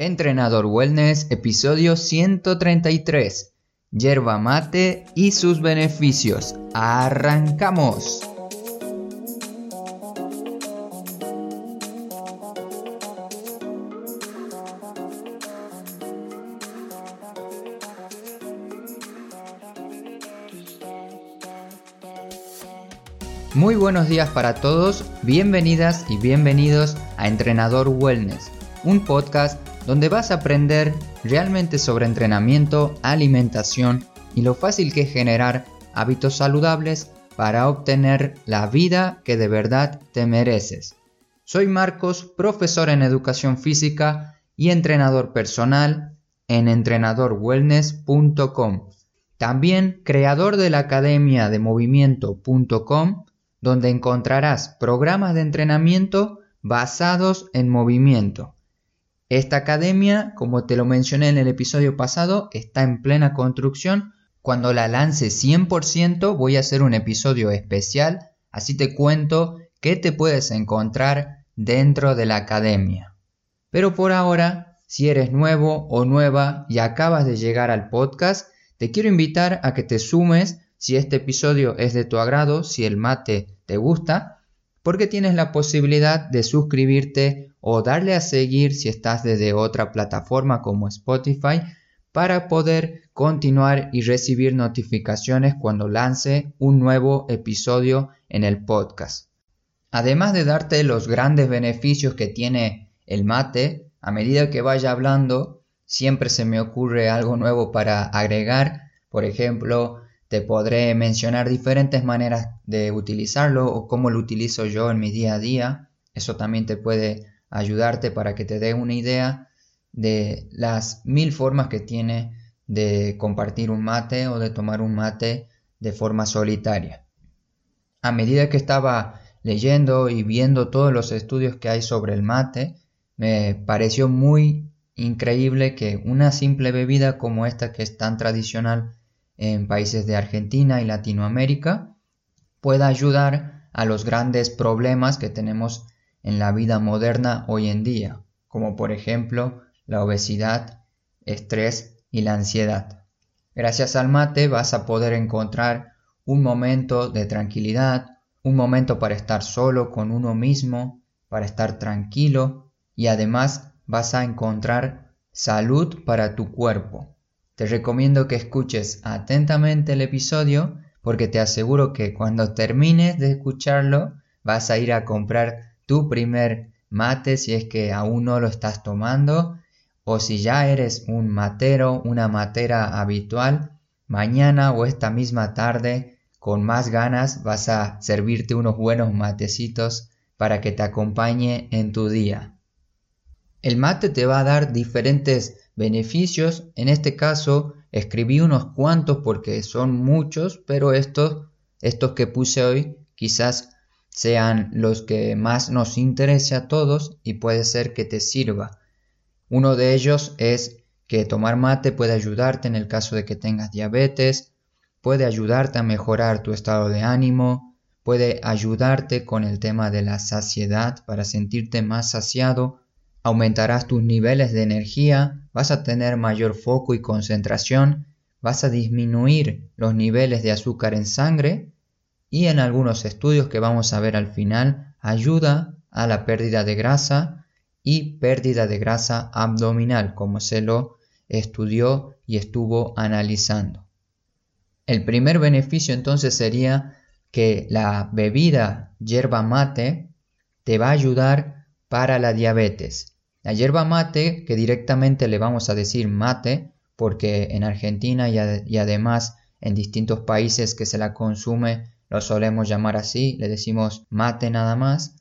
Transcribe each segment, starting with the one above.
Entrenador Wellness, episodio 133. Yerba mate y sus beneficios. ¡Arrancamos! Muy buenos días para todos, bienvenidas y bienvenidos a Entrenador Wellness, un podcast donde vas a aprender realmente sobre entrenamiento, alimentación y lo fácil que es generar hábitos saludables para obtener la vida que de verdad te mereces. Soy Marcos, profesor en educación física y entrenador personal en entrenadorwellness.com. También creador de la academia de movimiento.com, donde encontrarás programas de entrenamiento basados en movimiento esta academia, como te lo mencioné en el episodio pasado, está en plena construcción. Cuando la lance 100% voy a hacer un episodio especial, así te cuento qué te puedes encontrar dentro de la academia. Pero por ahora, si eres nuevo o nueva y acabas de llegar al podcast, te quiero invitar a que te sumes si este episodio es de tu agrado, si el mate te gusta, porque tienes la posibilidad de suscribirte o darle a seguir si estás desde otra plataforma como Spotify para poder continuar y recibir notificaciones cuando lance un nuevo episodio en el podcast. Además de darte los grandes beneficios que tiene el mate, a medida que vaya hablando, siempre se me ocurre algo nuevo para agregar. Por ejemplo, te podré mencionar diferentes maneras de utilizarlo o cómo lo utilizo yo en mi día a día. Eso también te puede ayudarte para que te dé una idea de las mil formas que tiene de compartir un mate o de tomar un mate de forma solitaria. A medida que estaba leyendo y viendo todos los estudios que hay sobre el mate, me pareció muy increíble que una simple bebida como esta que es tan tradicional en países de Argentina y Latinoamérica pueda ayudar a los grandes problemas que tenemos en la vida moderna hoy en día, como por ejemplo la obesidad, estrés y la ansiedad. Gracias al mate vas a poder encontrar un momento de tranquilidad, un momento para estar solo con uno mismo, para estar tranquilo y además vas a encontrar salud para tu cuerpo. Te recomiendo que escuches atentamente el episodio porque te aseguro que cuando termines de escucharlo vas a ir a comprar tu primer mate si es que aún no lo estás tomando o si ya eres un matero, una matera habitual, mañana o esta misma tarde con más ganas vas a servirte unos buenos matecitos para que te acompañe en tu día. El mate te va a dar diferentes beneficios, en este caso escribí unos cuantos porque son muchos, pero estos, estos que puse hoy quizás sean los que más nos interese a todos y puede ser que te sirva. Uno de ellos es que tomar mate puede ayudarte en el caso de que tengas diabetes, puede ayudarte a mejorar tu estado de ánimo, puede ayudarte con el tema de la saciedad para sentirte más saciado, aumentarás tus niveles de energía, vas a tener mayor foco y concentración, vas a disminuir los niveles de azúcar en sangre y en algunos estudios que vamos a ver al final ayuda a la pérdida de grasa y pérdida de grasa abdominal como se lo estudió y estuvo analizando. El primer beneficio entonces sería que la bebida yerba mate te va a ayudar para la diabetes. La yerba mate, que directamente le vamos a decir mate, porque en Argentina y, y además en distintos países que se la consume lo solemos llamar así, le decimos mate nada más.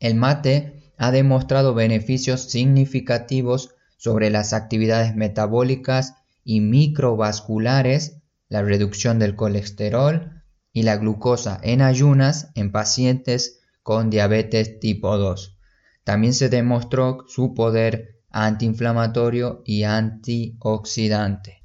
El mate ha demostrado beneficios significativos sobre las actividades metabólicas y microvasculares, la reducción del colesterol y la glucosa en ayunas en pacientes con diabetes tipo 2. También se demostró su poder antiinflamatorio y antioxidante.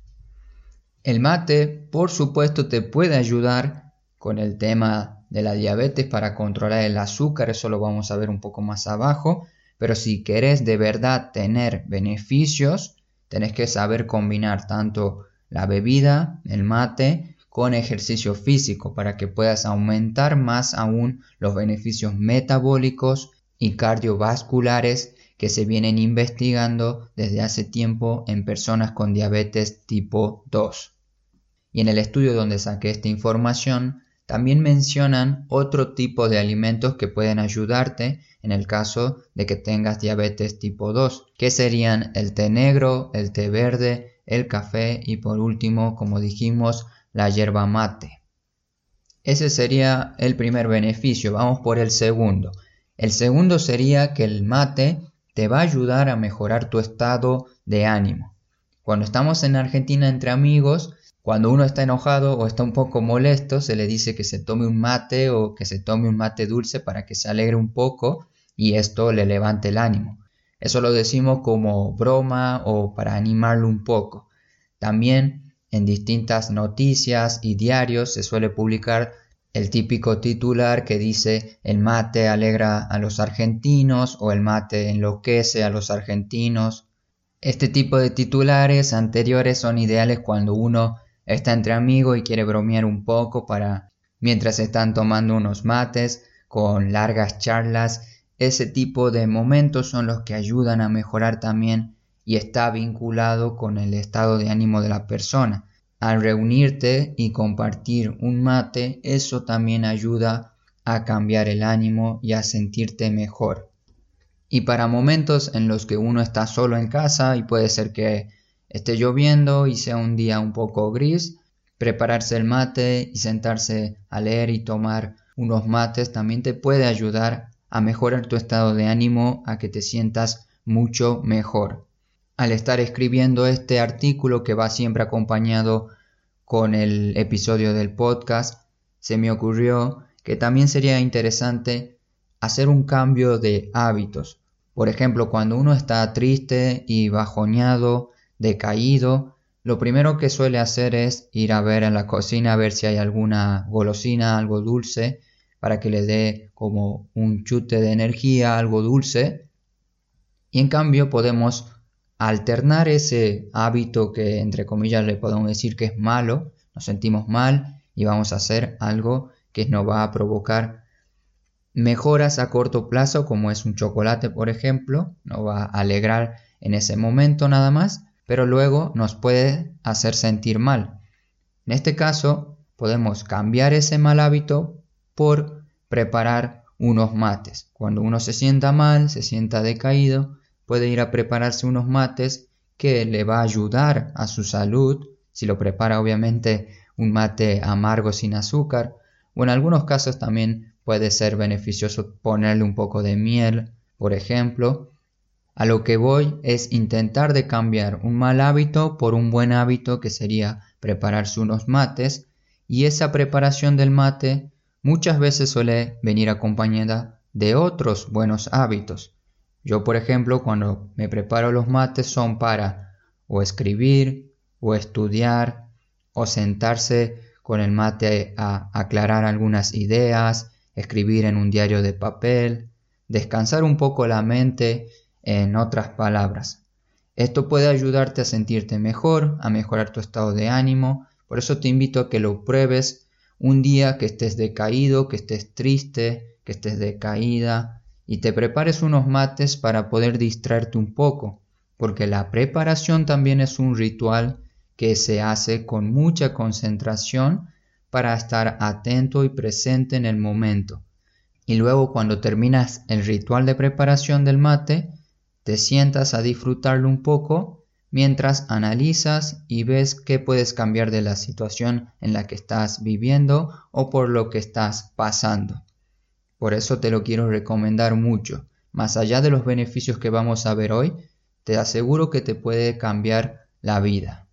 El mate, por supuesto, te puede ayudar con el tema de la diabetes para controlar el azúcar, eso lo vamos a ver un poco más abajo, pero si querés de verdad tener beneficios, tenés que saber combinar tanto la bebida, el mate, con ejercicio físico para que puedas aumentar más aún los beneficios metabólicos y cardiovasculares que se vienen investigando desde hace tiempo en personas con diabetes tipo 2. Y en el estudio donde saqué esta información, también mencionan otro tipo de alimentos que pueden ayudarte en el caso de que tengas diabetes tipo 2, que serían el té negro, el té verde, el café y por último, como dijimos, la yerba mate. Ese sería el primer beneficio. Vamos por el segundo. El segundo sería que el mate te va a ayudar a mejorar tu estado de ánimo. Cuando estamos en Argentina entre amigos, cuando uno está enojado o está un poco molesto, se le dice que se tome un mate o que se tome un mate dulce para que se alegre un poco y esto le levante el ánimo. Eso lo decimos como broma o para animarlo un poco. También en distintas noticias y diarios se suele publicar el típico titular que dice el mate alegra a los argentinos o el mate enloquece a los argentinos. Este tipo de titulares anteriores son ideales cuando uno está entre amigos y quiere bromear un poco para mientras están tomando unos mates con largas charlas ese tipo de momentos son los que ayudan a mejorar también y está vinculado con el estado de ánimo de la persona. Al reunirte y compartir un mate, eso también ayuda a cambiar el ánimo y a sentirte mejor. Y para momentos en los que uno está solo en casa y puede ser que esté lloviendo y sea un día un poco gris, prepararse el mate y sentarse a leer y tomar unos mates también te puede ayudar a mejorar tu estado de ánimo, a que te sientas mucho mejor. Al estar escribiendo este artículo que va siempre acompañado con el episodio del podcast, se me ocurrió que también sería interesante hacer un cambio de hábitos. Por ejemplo, cuando uno está triste y bajoneado, decaído, lo primero que suele hacer es ir a ver en la cocina a ver si hay alguna golosina, algo dulce, para que le dé como un chute de energía, algo dulce. Y en cambio podemos alternar ese hábito que entre comillas le podemos decir que es malo, nos sentimos mal y vamos a hacer algo que nos va a provocar mejoras a corto plazo como es un chocolate por ejemplo, nos va a alegrar en ese momento nada más, pero luego nos puede hacer sentir mal. En este caso podemos cambiar ese mal hábito por preparar unos mates. Cuando uno se sienta mal, se sienta decaído, puede ir a prepararse unos mates que le va a ayudar a su salud, si lo prepara obviamente un mate amargo sin azúcar, o en algunos casos también puede ser beneficioso ponerle un poco de miel, por ejemplo. A lo que voy es intentar de cambiar un mal hábito por un buen hábito que sería prepararse unos mates y esa preparación del mate muchas veces suele venir acompañada de otros buenos hábitos. Yo, por ejemplo, cuando me preparo los mates son para o escribir, o estudiar, o sentarse con el mate a aclarar algunas ideas, escribir en un diario de papel, descansar un poco la mente, en otras palabras. Esto puede ayudarte a sentirte mejor, a mejorar tu estado de ánimo, por eso te invito a que lo pruebes un día que estés decaído, que estés triste, que estés decaída y te prepares unos mates para poder distraerte un poco, porque la preparación también es un ritual que se hace con mucha concentración para estar atento y presente en el momento. Y luego cuando terminas el ritual de preparación del mate, te sientas a disfrutarlo un poco mientras analizas y ves qué puedes cambiar de la situación en la que estás viviendo o por lo que estás pasando. Por eso te lo quiero recomendar mucho. Más allá de los beneficios que vamos a ver hoy, te aseguro que te puede cambiar la vida.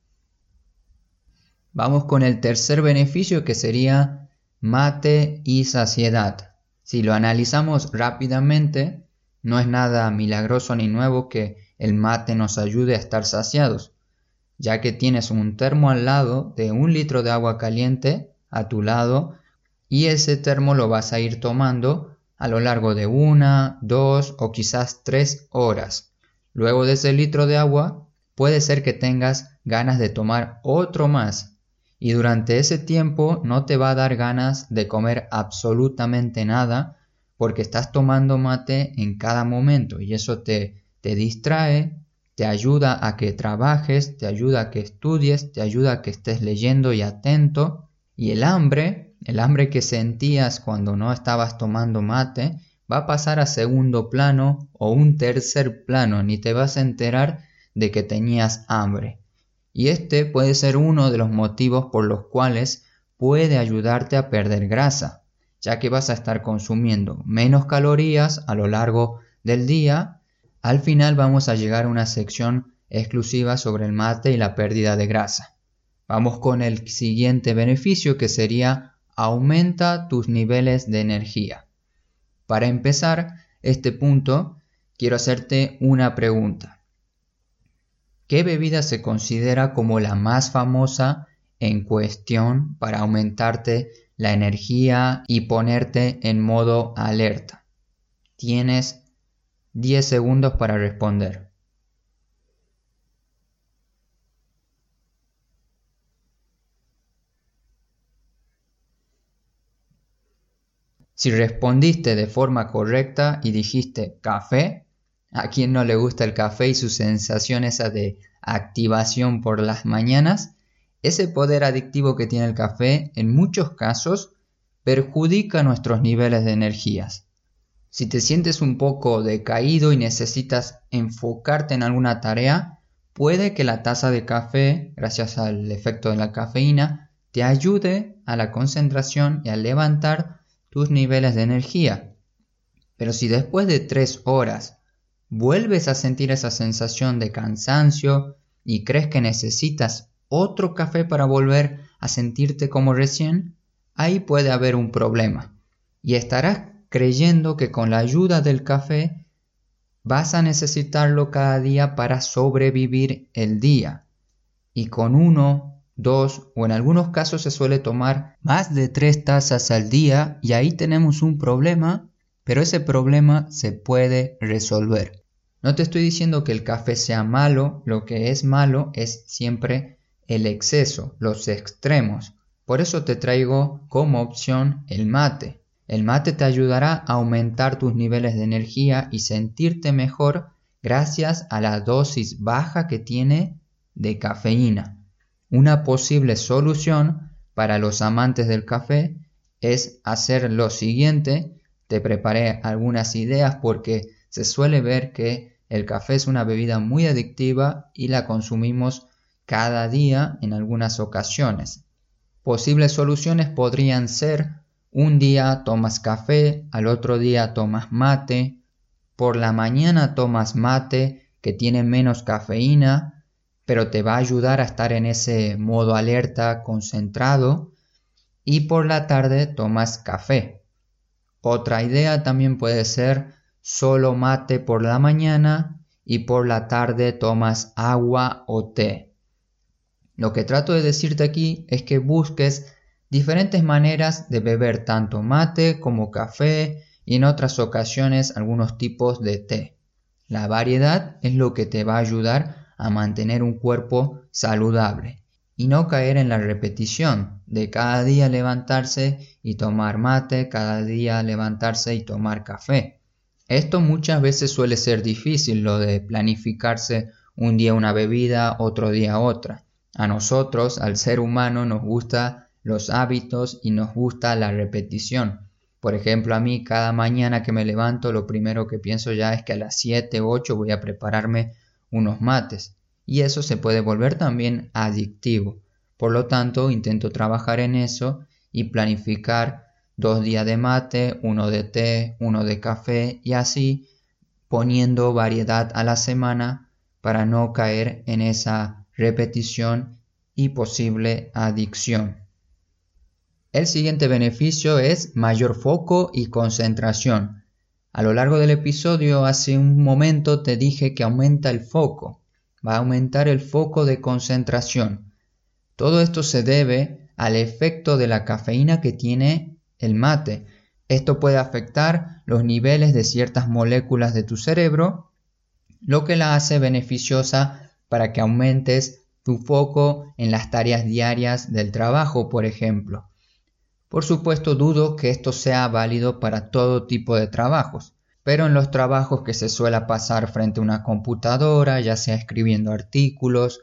Vamos con el tercer beneficio que sería mate y saciedad. Si lo analizamos rápidamente, no es nada milagroso ni nuevo que el mate nos ayude a estar saciados, ya que tienes un termo al lado de un litro de agua caliente a tu lado y ese termo lo vas a ir tomando a lo largo de una, dos o quizás tres horas. Luego de ese litro de agua, puede ser que tengas ganas de tomar otro más y durante ese tiempo no te va a dar ganas de comer absolutamente nada porque estás tomando mate en cada momento y eso te, te distrae, te ayuda a que trabajes, te ayuda a que estudies, te ayuda a que estés leyendo y atento. Y el hambre, el hambre que sentías cuando no estabas tomando mate, va a pasar a segundo plano o un tercer plano, ni te vas a enterar de que tenías hambre. Y este puede ser uno de los motivos por los cuales puede ayudarte a perder grasa, ya que vas a estar consumiendo menos calorías a lo largo del día al final vamos a llegar a una sección exclusiva sobre el mate y la pérdida de grasa. Vamos con el siguiente beneficio que sería aumenta tus niveles de energía. Para empezar este punto, quiero hacerte una pregunta. ¿Qué bebida se considera como la más famosa en cuestión para aumentarte la energía y ponerte en modo alerta? Tienes 10 segundos para responder. Si respondiste de forma correcta y dijiste café, a quien no le gusta el café y su sensación esa de activación por las mañanas, ese poder adictivo que tiene el café en muchos casos perjudica nuestros niveles de energías. Si te sientes un poco decaído y necesitas enfocarte en alguna tarea, puede que la taza de café, gracias al efecto de la cafeína, te ayude a la concentración y a levantar tus niveles de energía. Pero si después de tres horas vuelves a sentir esa sensación de cansancio y crees que necesitas otro café para volver a sentirte como recién, ahí puede haber un problema y estarás creyendo que con la ayuda del café vas a necesitarlo cada día para sobrevivir el día. Y con uno, dos o en algunos casos se suele tomar más de tres tazas al día y ahí tenemos un problema, pero ese problema se puede resolver. No te estoy diciendo que el café sea malo, lo que es malo es siempre el exceso, los extremos. Por eso te traigo como opción el mate. El mate te ayudará a aumentar tus niveles de energía y sentirte mejor gracias a la dosis baja que tiene de cafeína. Una posible solución para los amantes del café es hacer lo siguiente. Te preparé algunas ideas porque se suele ver que el café es una bebida muy adictiva y la consumimos cada día en algunas ocasiones. Posibles soluciones podrían ser un día tomas café, al otro día tomas mate, por la mañana tomas mate que tiene menos cafeína, pero te va a ayudar a estar en ese modo alerta, concentrado, y por la tarde tomas café. Otra idea también puede ser solo mate por la mañana y por la tarde tomas agua o té. Lo que trato de decirte aquí es que busques diferentes maneras de beber tanto mate como café y en otras ocasiones algunos tipos de té. La variedad es lo que te va a ayudar a mantener un cuerpo saludable y no caer en la repetición de cada día levantarse y tomar mate, cada día levantarse y tomar café. Esto muchas veces suele ser difícil, lo de planificarse un día una bebida, otro día otra. A nosotros, al ser humano, nos gusta los hábitos y nos gusta la repetición. Por ejemplo, a mí cada mañana que me levanto lo primero que pienso ya es que a las 7 o 8 voy a prepararme unos mates y eso se puede volver también adictivo. Por lo tanto, intento trabajar en eso y planificar dos días de mate, uno de té, uno de café y así poniendo variedad a la semana para no caer en esa repetición y posible adicción. El siguiente beneficio es mayor foco y concentración. A lo largo del episodio hace un momento te dije que aumenta el foco, va a aumentar el foco de concentración. Todo esto se debe al efecto de la cafeína que tiene el mate. Esto puede afectar los niveles de ciertas moléculas de tu cerebro, lo que la hace beneficiosa para que aumentes tu foco en las tareas diarias del trabajo, por ejemplo. Por supuesto, dudo que esto sea válido para todo tipo de trabajos, pero en los trabajos que se suele pasar frente a una computadora, ya sea escribiendo artículos,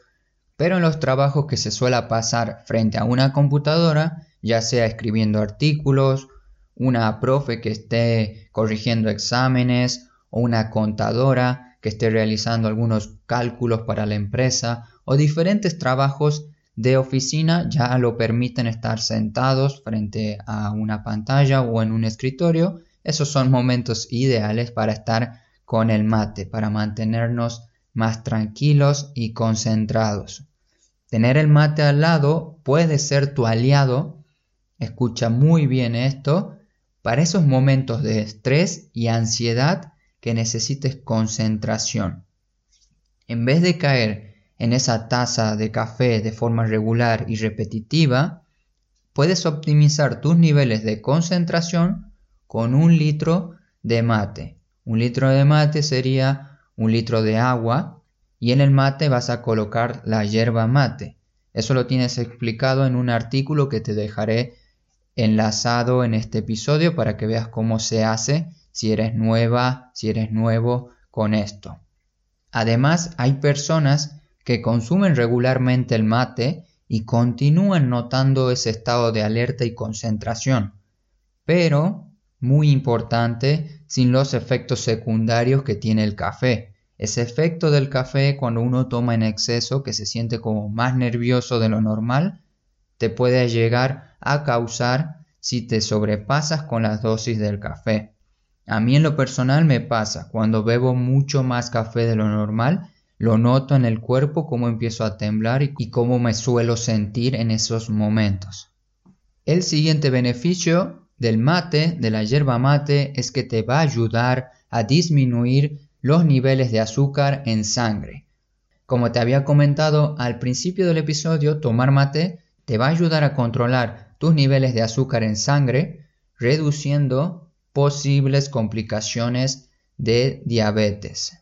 pero en los trabajos que se suele pasar frente a una computadora, ya sea escribiendo artículos, una profe que esté corrigiendo exámenes o una contadora que esté realizando algunos cálculos para la empresa o diferentes trabajos de oficina ya lo permiten estar sentados frente a una pantalla o en un escritorio. Esos son momentos ideales para estar con el mate, para mantenernos más tranquilos y concentrados. Tener el mate al lado puede ser tu aliado, escucha muy bien esto, para esos momentos de estrés y ansiedad que necesites concentración. En vez de caer en esa taza de café de forma regular y repetitiva, puedes optimizar tus niveles de concentración con un litro de mate. Un litro de mate sería un litro de agua y en el mate vas a colocar la hierba mate. Eso lo tienes explicado en un artículo que te dejaré enlazado en este episodio para que veas cómo se hace si eres nueva, si eres nuevo con esto. Además, hay personas que consumen regularmente el mate y continúan notando ese estado de alerta y concentración, pero, muy importante, sin los efectos secundarios que tiene el café. Ese efecto del café cuando uno toma en exceso, que se siente como más nervioso de lo normal, te puede llegar a causar si te sobrepasas con las dosis del café. A mí en lo personal me pasa, cuando bebo mucho más café de lo normal, lo noto en el cuerpo cómo empiezo a temblar y cómo me suelo sentir en esos momentos. El siguiente beneficio del mate, de la yerba mate, es que te va a ayudar a disminuir los niveles de azúcar en sangre. Como te había comentado al principio del episodio, tomar mate te va a ayudar a controlar tus niveles de azúcar en sangre, reduciendo posibles complicaciones de diabetes.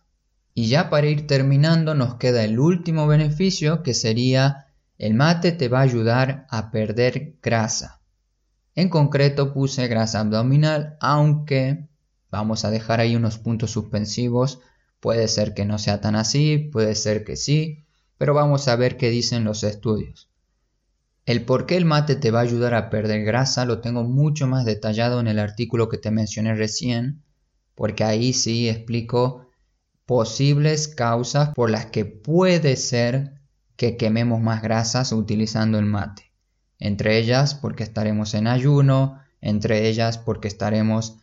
Y ya para ir terminando nos queda el último beneficio que sería el mate te va a ayudar a perder grasa. En concreto puse grasa abdominal, aunque vamos a dejar ahí unos puntos suspensivos. Puede ser que no sea tan así, puede ser que sí, pero vamos a ver qué dicen los estudios. El por qué el mate te va a ayudar a perder grasa lo tengo mucho más detallado en el artículo que te mencioné recién, porque ahí sí explico posibles causas por las que puede ser que quememos más grasas utilizando el mate. Entre ellas porque estaremos en ayuno, entre ellas porque estaremos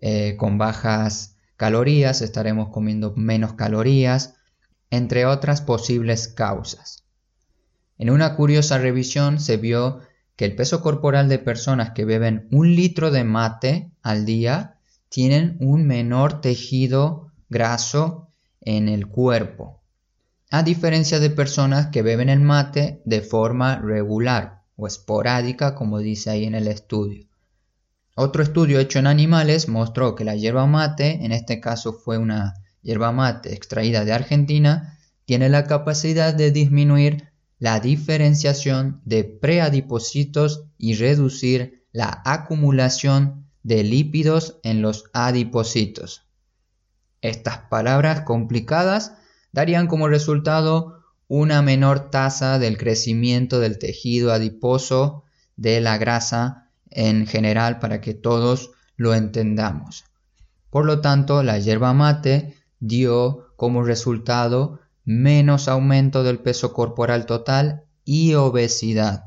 eh, con bajas calorías, estaremos comiendo menos calorías, entre otras posibles causas. En una curiosa revisión se vio que el peso corporal de personas que beben un litro de mate al día tienen un menor tejido graso en el cuerpo, a diferencia de personas que beben el mate de forma regular o esporádica, como dice ahí en el estudio. Otro estudio hecho en animales mostró que la hierba mate, en este caso fue una hierba mate extraída de Argentina, tiene la capacidad de disminuir la diferenciación de preadipocitos y reducir la acumulación de lípidos en los adipocitos. Estas palabras complicadas darían como resultado una menor tasa del crecimiento del tejido adiposo de la grasa en general para que todos lo entendamos. Por lo tanto, la yerba mate dio como resultado menos aumento del peso corporal total y obesidad.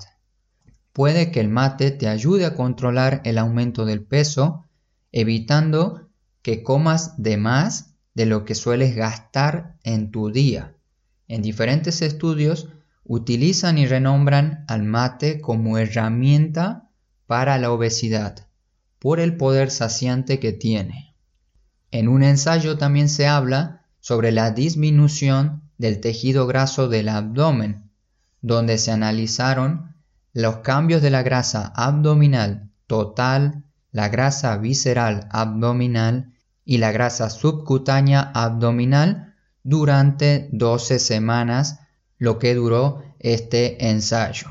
Puede que el mate te ayude a controlar el aumento del peso, evitando que comas de más de lo que sueles gastar en tu día. En diferentes estudios utilizan y renombran al mate como herramienta para la obesidad, por el poder saciante que tiene. En un ensayo también se habla sobre la disminución del tejido graso del abdomen, donde se analizaron los cambios de la grasa abdominal total la grasa visceral abdominal y la grasa subcutánea abdominal durante 12 semanas, lo que duró este ensayo.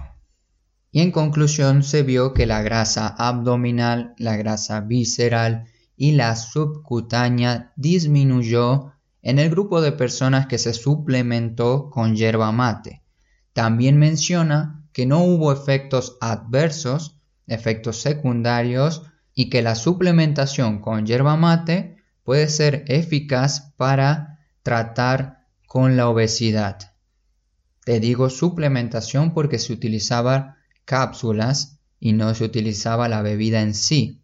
Y en conclusión se vio que la grasa abdominal, la grasa visceral y la subcutánea disminuyó en el grupo de personas que se suplementó con yerba mate. También menciona que no hubo efectos adversos, efectos secundarios y que la suplementación con yerba mate puede ser eficaz para tratar con la obesidad. Te digo suplementación porque se utilizaba cápsulas y no se utilizaba la bebida en sí.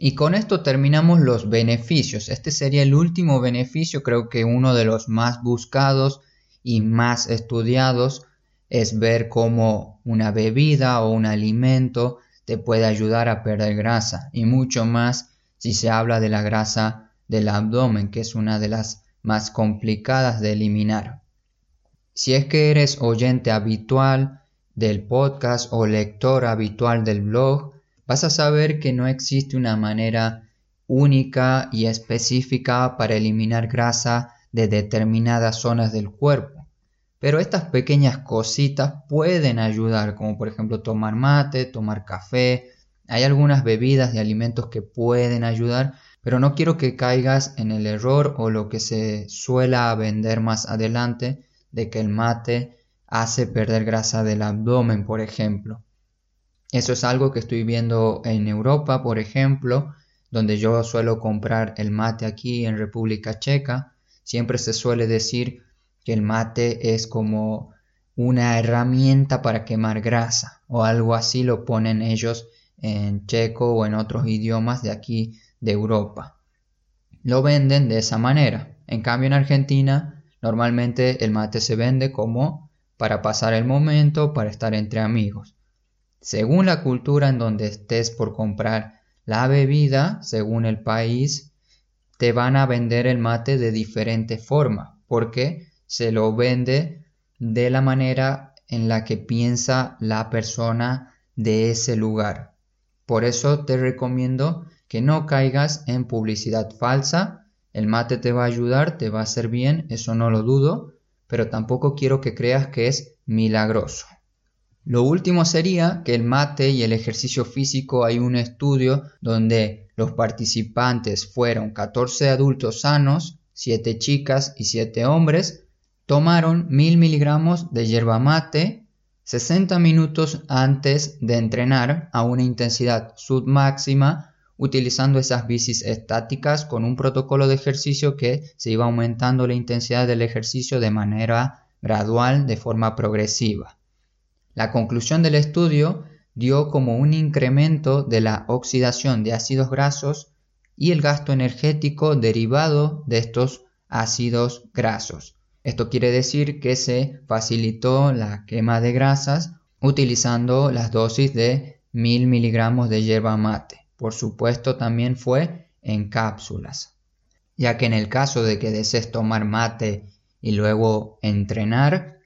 Y con esto terminamos los beneficios. Este sería el último beneficio, creo que uno de los más buscados y más estudiados es ver cómo una bebida o un alimento te puede ayudar a perder grasa y mucho más si se habla de la grasa del abdomen, que es una de las más complicadas de eliminar. Si es que eres oyente habitual del podcast o lector habitual del blog, vas a saber que no existe una manera única y específica para eliminar grasa de determinadas zonas del cuerpo. Pero estas pequeñas cositas pueden ayudar, como por ejemplo tomar mate, tomar café. Hay algunas bebidas y alimentos que pueden ayudar, pero no quiero que caigas en el error o lo que se suela vender más adelante de que el mate hace perder grasa del abdomen, por ejemplo. Eso es algo que estoy viendo en Europa, por ejemplo, donde yo suelo comprar el mate aquí en República Checa. Siempre se suele decir que el mate es como una herramienta para quemar grasa o algo así lo ponen ellos en checo o en otros idiomas de aquí de Europa. Lo venden de esa manera. En cambio en Argentina normalmente el mate se vende como para pasar el momento, para estar entre amigos. Según la cultura en donde estés por comprar la bebida, según el país, te van a vender el mate de diferente forma, porque se lo vende de la manera en la que piensa la persona de ese lugar. Por eso te recomiendo que no caigas en publicidad falsa. El mate te va a ayudar, te va a hacer bien, eso no lo dudo, pero tampoco quiero que creas que es milagroso. Lo último sería que el mate y el ejercicio físico hay un estudio donde los participantes fueron 14 adultos sanos, 7 chicas y 7 hombres, tomaron 1000 miligramos de yerba mate 60 minutos antes de entrenar a una intensidad submáxima utilizando esas bicis estáticas con un protocolo de ejercicio que se iba aumentando la intensidad del ejercicio de manera gradual de forma progresiva. La conclusión del estudio dio como un incremento de la oxidación de ácidos grasos y el gasto energético derivado de estos ácidos grasos. Esto quiere decir que se facilitó la quema de grasas utilizando las dosis de 1000 miligramos de yerba mate. Por supuesto también fue en cápsulas, ya que en el caso de que desees tomar mate y luego entrenar,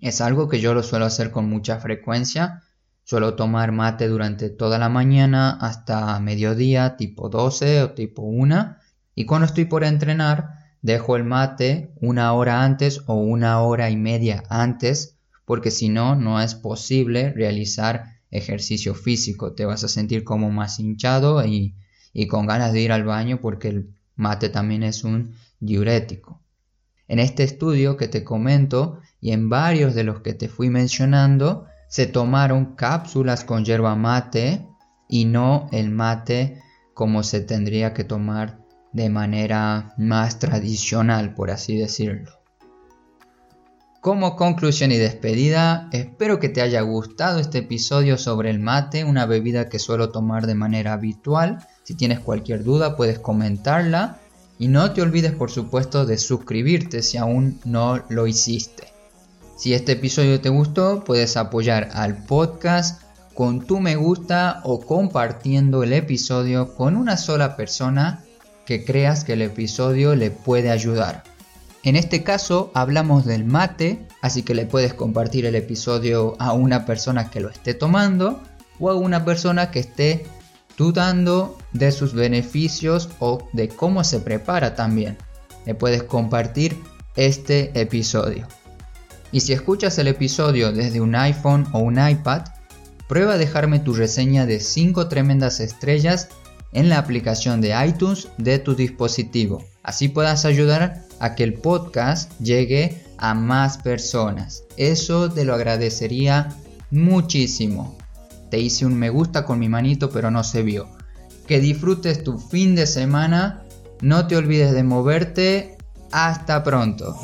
es algo que yo lo suelo hacer con mucha frecuencia. Suelo tomar mate durante toda la mañana hasta mediodía, tipo 12 o tipo 1. Y cuando estoy por entrenar, dejo el mate una hora antes o una hora y media antes, porque si no, no es posible realizar ejercicio físico. Te vas a sentir como más hinchado y, y con ganas de ir al baño porque el mate también es un diurético. En este estudio que te comento y en varios de los que te fui mencionando, se tomaron cápsulas con yerba mate y no el mate como se tendría que tomar de manera más tradicional, por así decirlo. Como conclusión y despedida, espero que te haya gustado este episodio sobre el mate, una bebida que suelo tomar de manera habitual. Si tienes cualquier duda puedes comentarla y no te olvides por supuesto de suscribirte si aún no lo hiciste. Si este episodio te gustó, puedes apoyar al podcast con tu me gusta o compartiendo el episodio con una sola persona que creas que el episodio le puede ayudar. En este caso hablamos del mate, así que le puedes compartir el episodio a una persona que lo esté tomando o a una persona que esté dudando de sus beneficios o de cómo se prepara también. Le puedes compartir este episodio. Y si escuchas el episodio desde un iPhone o un iPad, prueba a dejarme tu reseña de 5 tremendas estrellas en la aplicación de iTunes de tu dispositivo. Así puedas ayudar a que el podcast llegue a más personas. Eso te lo agradecería muchísimo. Te hice un me gusta con mi manito pero no se vio. Que disfrutes tu fin de semana. No te olvides de moverte. Hasta pronto.